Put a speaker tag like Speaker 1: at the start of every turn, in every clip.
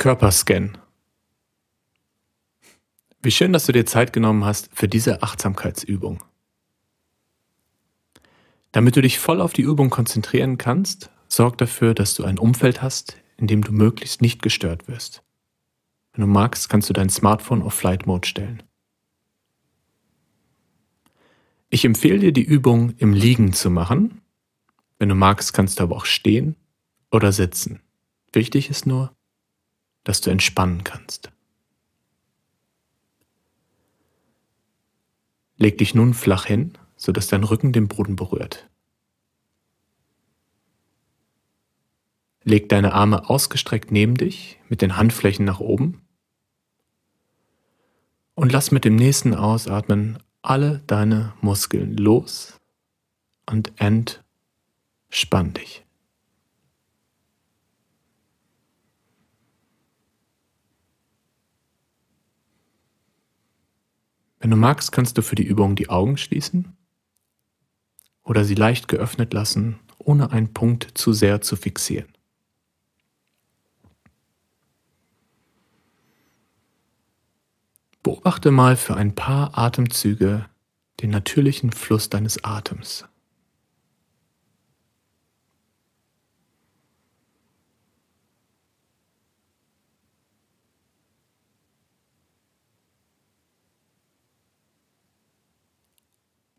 Speaker 1: Körperscan. Wie schön, dass du dir Zeit genommen hast für diese Achtsamkeitsübung. Damit du dich voll auf die Übung konzentrieren kannst, sorg dafür, dass du ein Umfeld hast, in dem du möglichst nicht gestört wirst. Wenn du magst, kannst du dein Smartphone auf Flight Mode stellen. Ich empfehle dir, die Übung im Liegen zu machen. Wenn du magst, kannst du aber auch stehen oder sitzen. Wichtig ist nur, dass du entspannen kannst. Leg dich nun flach hin, sodass dein Rücken den Boden berührt. Leg deine Arme ausgestreckt neben dich mit den Handflächen nach oben und lass mit dem nächsten Ausatmen alle deine Muskeln los und entspann dich. Wenn du magst, kannst du für die Übung die Augen schließen oder sie leicht geöffnet lassen, ohne einen Punkt zu sehr zu fixieren. Beobachte mal für ein paar Atemzüge den natürlichen Fluss deines Atems.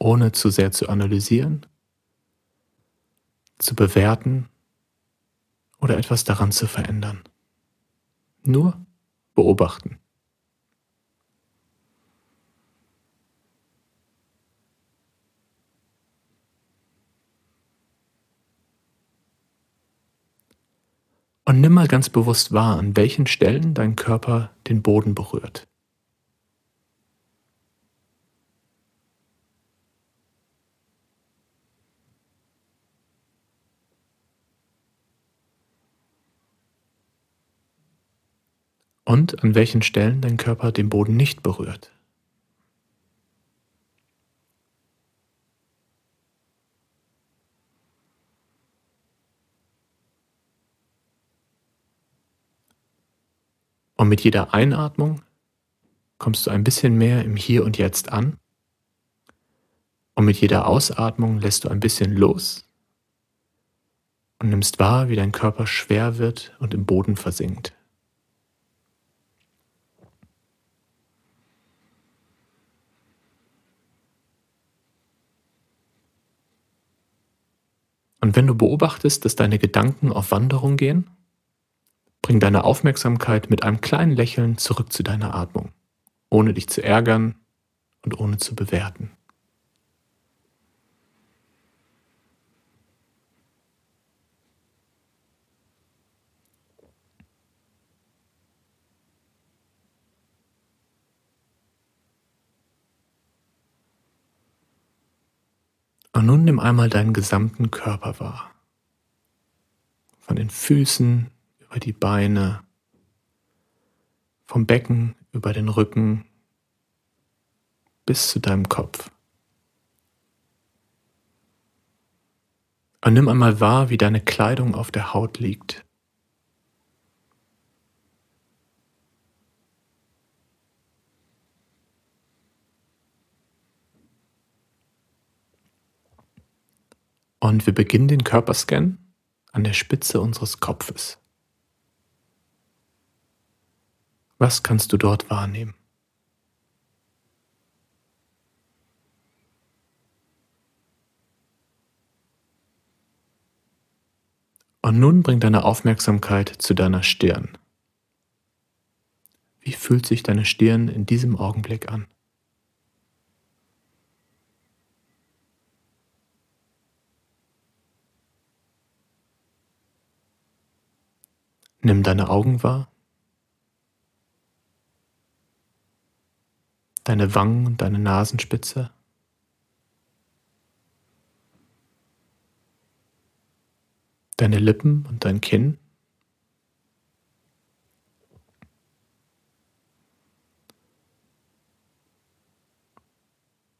Speaker 1: Ohne zu sehr zu analysieren, zu bewerten oder etwas daran zu verändern. Nur beobachten. Und nimm mal ganz bewusst wahr, an welchen Stellen dein Körper den Boden berührt. Und an welchen Stellen dein Körper den Boden nicht berührt. Und mit jeder Einatmung kommst du ein bisschen mehr im Hier und Jetzt an. Und mit jeder Ausatmung lässt du ein bisschen los und nimmst wahr, wie dein Körper schwer wird und im Boden versinkt. Und wenn du beobachtest, dass deine Gedanken auf Wanderung gehen, bring deine Aufmerksamkeit mit einem kleinen Lächeln zurück zu deiner Atmung, ohne dich zu ärgern und ohne zu bewerten. Und nun nimm einmal deinen gesamten Körper wahr. Von den Füßen über die Beine, vom Becken über den Rücken bis zu deinem Kopf. Und nimm einmal wahr, wie deine Kleidung auf der Haut liegt. Und wir beginnen den Körperscan an der Spitze unseres Kopfes. Was kannst du dort wahrnehmen? Und nun bring deine Aufmerksamkeit zu deiner Stirn. Wie fühlt sich deine Stirn in diesem Augenblick an? Nimm deine Augen wahr, deine Wangen und deine Nasenspitze. Deine Lippen und dein Kinn.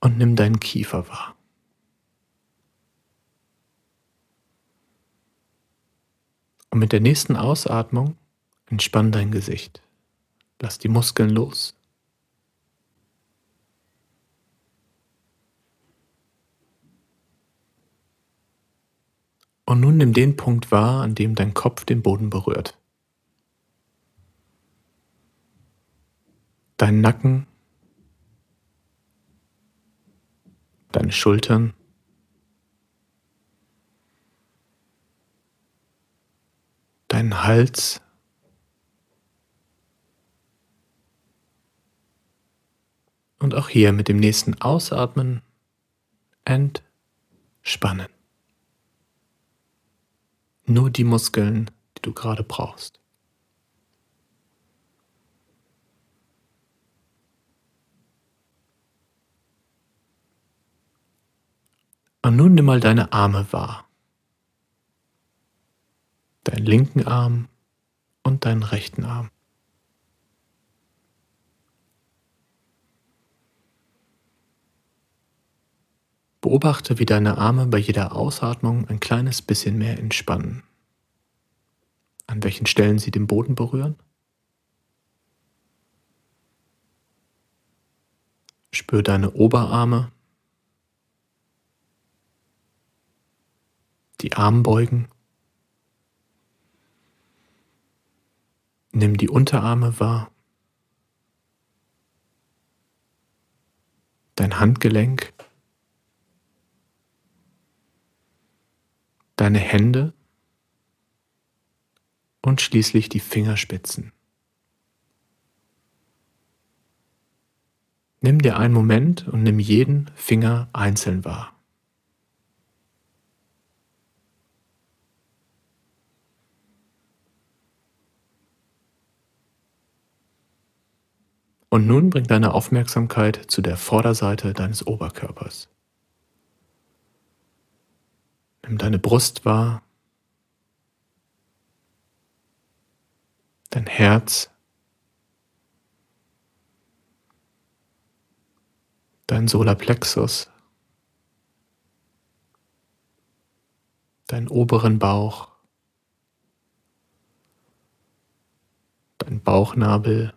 Speaker 1: Und nimm deinen Kiefer wahr. Und mit der nächsten Ausatmung Entspann dein Gesicht. Lass die Muskeln los. Und nun nimm den Punkt wahr, an dem dein Kopf den Boden berührt. Dein Nacken, deine Schultern, deinen Hals, und auch hier mit dem nächsten Ausatmen entspannen. Nur die Muskeln, die du gerade brauchst. Und nun nimm mal deine Arme wahr. Deinen linken Arm und deinen rechten Arm. Beobachte, wie deine Arme bei jeder Ausatmung ein kleines bisschen mehr entspannen. An welchen Stellen sie den Boden berühren. Spür deine Oberarme, die Armbeugen. Nimm die Unterarme wahr, dein Handgelenk. deine Hände und schließlich die Fingerspitzen. Nimm dir einen Moment und nimm jeden Finger einzeln wahr. Und nun bring deine Aufmerksamkeit zu der Vorderseite deines Oberkörpers. Nimm deine Brust wahr, dein Herz, dein Solarplexus, deinen oberen Bauch, dein Bauchnabel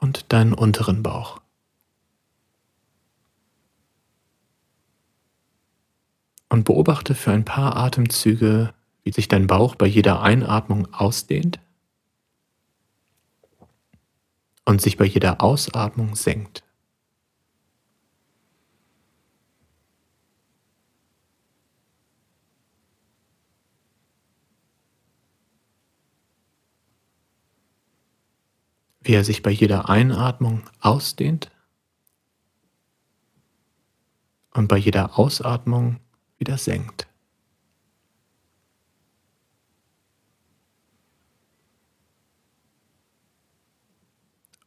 Speaker 1: und deinen unteren Bauch. und beobachte für ein paar Atemzüge, wie sich dein Bauch bei jeder Einatmung ausdehnt und sich bei jeder Ausatmung senkt. Wie er sich bei jeder Einatmung ausdehnt und bei jeder Ausatmung wieder senkt.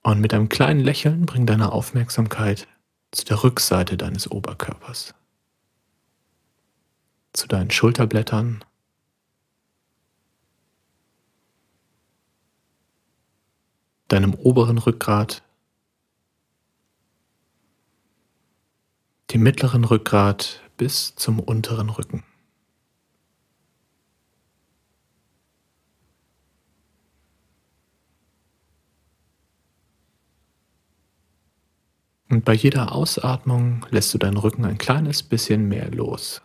Speaker 1: Und mit einem kleinen Lächeln bring deine Aufmerksamkeit zu der Rückseite deines Oberkörpers, zu deinen Schulterblättern, deinem oberen Rückgrat, dem mittleren Rückgrat bis zum unteren Rücken. Und bei jeder Ausatmung lässt du deinen Rücken ein kleines bisschen mehr los.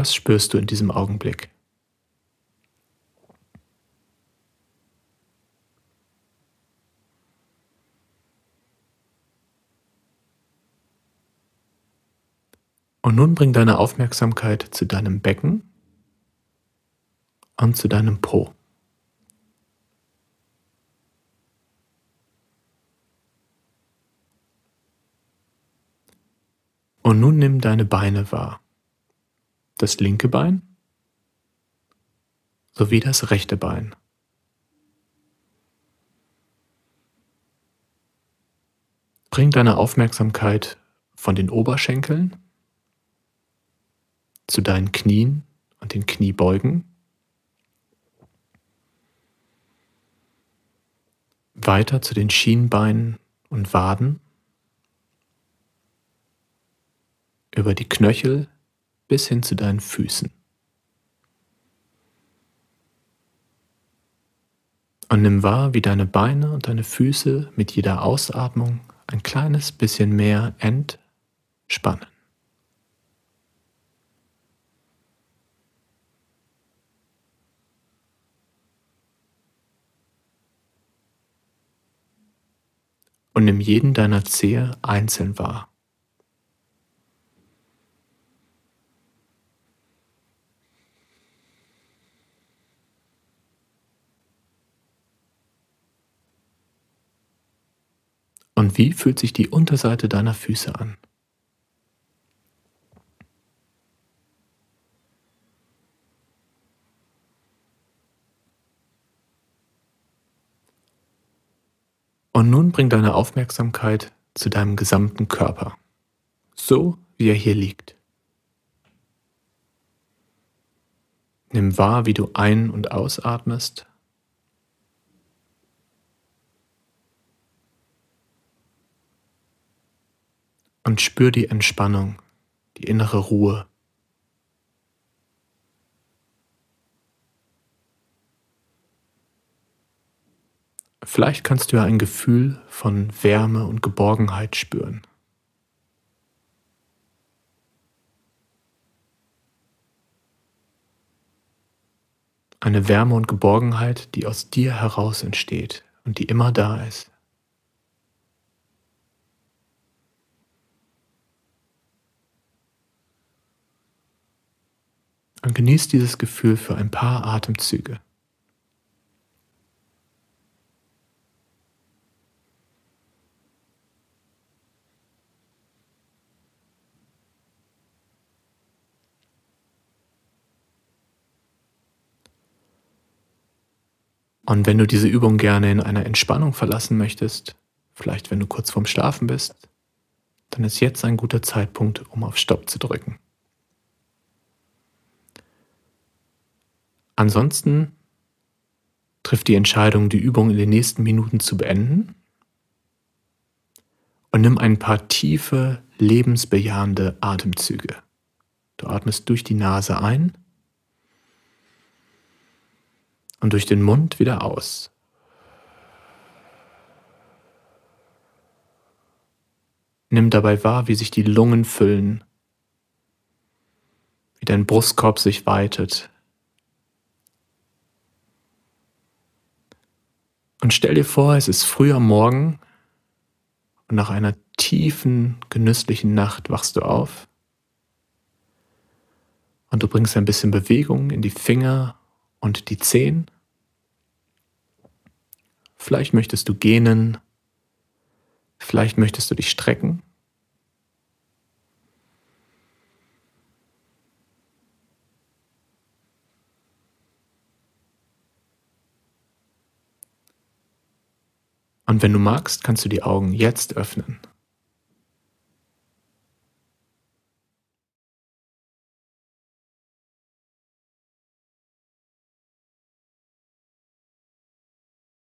Speaker 1: Was spürst du in diesem Augenblick? Und nun bring deine Aufmerksamkeit zu deinem Becken und zu deinem Po. Und nun nimm deine Beine wahr. Das linke Bein sowie das rechte Bein. Bring deine Aufmerksamkeit von den Oberschenkeln zu deinen Knien und den Kniebeugen. Weiter zu den Schienbeinen und Waden. über die Knöchel bis hin zu deinen Füßen. Und nimm wahr, wie deine Beine und deine Füße mit jeder Ausatmung ein kleines bisschen mehr entspannen. Und nimm jeden deiner Zehe einzeln wahr. Und wie fühlt sich die Unterseite deiner Füße an? Und nun bring deine Aufmerksamkeit zu deinem gesamten Körper, so wie er hier liegt. Nimm wahr, wie du ein- und ausatmest und spür die Entspannung, die innere Ruhe. Vielleicht kannst du ja ein Gefühl von Wärme und Geborgenheit spüren. Eine Wärme und Geborgenheit, die aus dir heraus entsteht und die immer da ist. Und genieß dieses Gefühl für ein paar Atemzüge. Und wenn du diese Übung gerne in einer Entspannung verlassen möchtest, vielleicht wenn du kurz vorm Schlafen bist, dann ist jetzt ein guter Zeitpunkt, um auf Stopp zu drücken. Ansonsten triff die Entscheidung, die Übung in den nächsten Minuten zu beenden und nimm ein paar tiefe, lebensbejahende Atemzüge. Du atmest durch die Nase ein und durch den Mund wieder aus. Nimm dabei wahr, wie sich die Lungen füllen, wie dein Brustkorb sich weitet, Und stell dir vor, es ist früh am Morgen und nach einer tiefen, genüsslichen Nacht wachst du auf und du bringst ein bisschen Bewegung in die Finger und die Zehen. Vielleicht möchtest du gähnen, vielleicht möchtest du dich strecken. Und wenn du magst, kannst du die Augen jetzt öffnen.